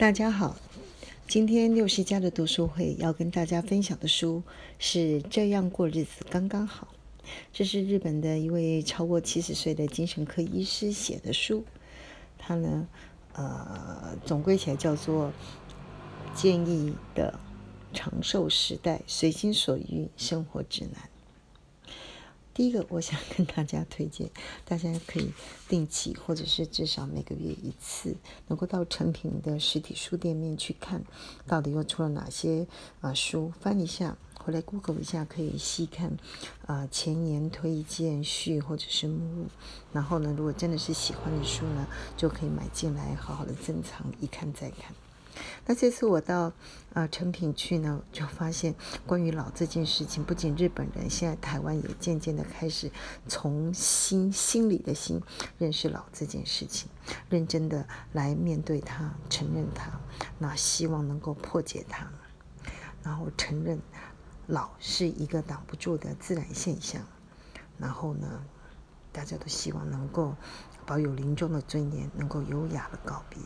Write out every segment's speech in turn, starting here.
大家好，今天六十家的读书会要跟大家分享的书是《这样过日子刚刚好》，这是日本的一位超过七十岁的精神科医师写的书。他呢，呃，总归起来叫做《建议的长寿时代随心所欲生活指南》。第一个，我想跟大家推荐，大家可以定期或者是至少每个月一次，能够到成品的实体书店面去看，到底又出了哪些啊书，翻一下，回来 Google 一下，可以细看啊前言推荐序或者是目录，然后呢，如果真的是喜欢的书呢，就可以买进来，好好的珍藏，一看再看。那这次我到啊成品去呢，就发现关于老这件事情，不仅日本人，现在台湾也渐渐的开始从心心里的心认识老这件事情，认真的来面对它，承认它，那希望能够破解它，然后承认老是一个挡不住的自然现象，然后呢，大家都希望能够。保有临终的尊严，能够优雅的告别。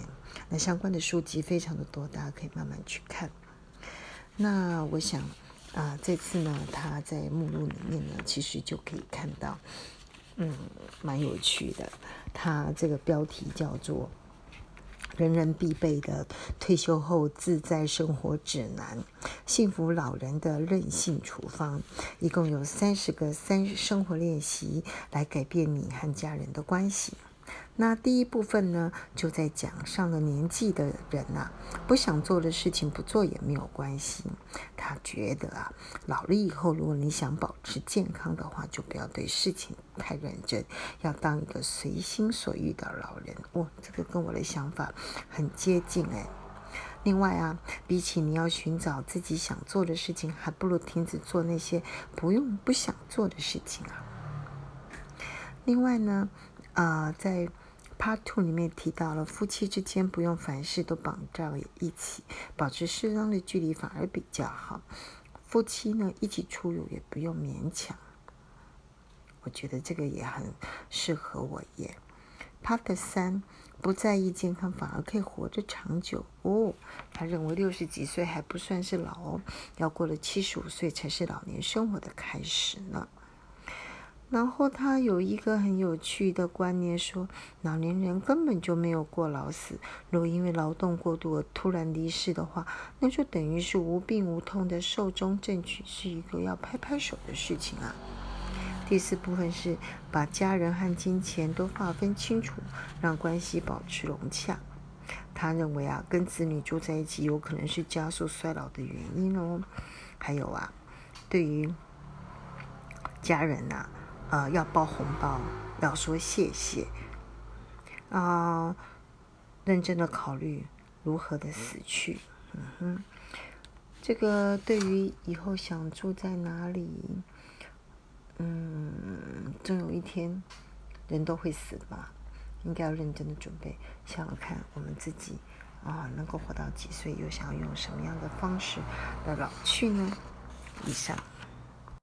那相关的书籍非常的多，大家可以慢慢去看。那我想啊，这次呢，他在目录里面呢，其实就可以看到，嗯，蛮有趣的。他这个标题叫做。人人必备的退休后自在生活指南，幸福老人的任性处方，一共有三十个三生活练习，来改变你和家人的关系。那第一部分呢，就在讲上了年纪的人呐，不想做的事情不做也没有关系。他觉得啊，老了以后，如果你想保持健康的话，就不要对事情太认真，要当一个随心所欲的老人。哇，这个跟我的想法很接近哎。另外啊，比起你要寻找自己想做的事情，还不如停止做那些不用不想做的事情啊。另外呢，啊，在 Part Two 里面提到了，夫妻之间不用凡事都绑在一起，保持适当的距离反而比较好。夫妻呢一起出入也不用勉强，我觉得这个也很适合我耶。Part 三，不在意健康反而可以活得长久哦。他认为六十几岁还不算是老哦，要过了七十五岁才是老年生活的开始呢。然后他有一个很有趣的观念，说老年人根本就没有过劳死。如果因为劳动过度而突然离世的话，那就等于是无病无痛的寿终正寝，是一个要拍拍手的事情啊。第四部分是把家人和金钱都划分清楚，让关系保持融洽。他认为啊，跟子女住在一起有可能是加速衰老的原因哦。还有啊，对于家人呐。呃，要包红包，要说谢谢，啊，认真的考虑如何的死去，嗯哼，这个对于以后想住在哪里，嗯，总有一天人都会死的吧，应该要认真的准备，想想看我们自己啊，能够活到几岁，又想要用什么样的方式来老去呢？以上。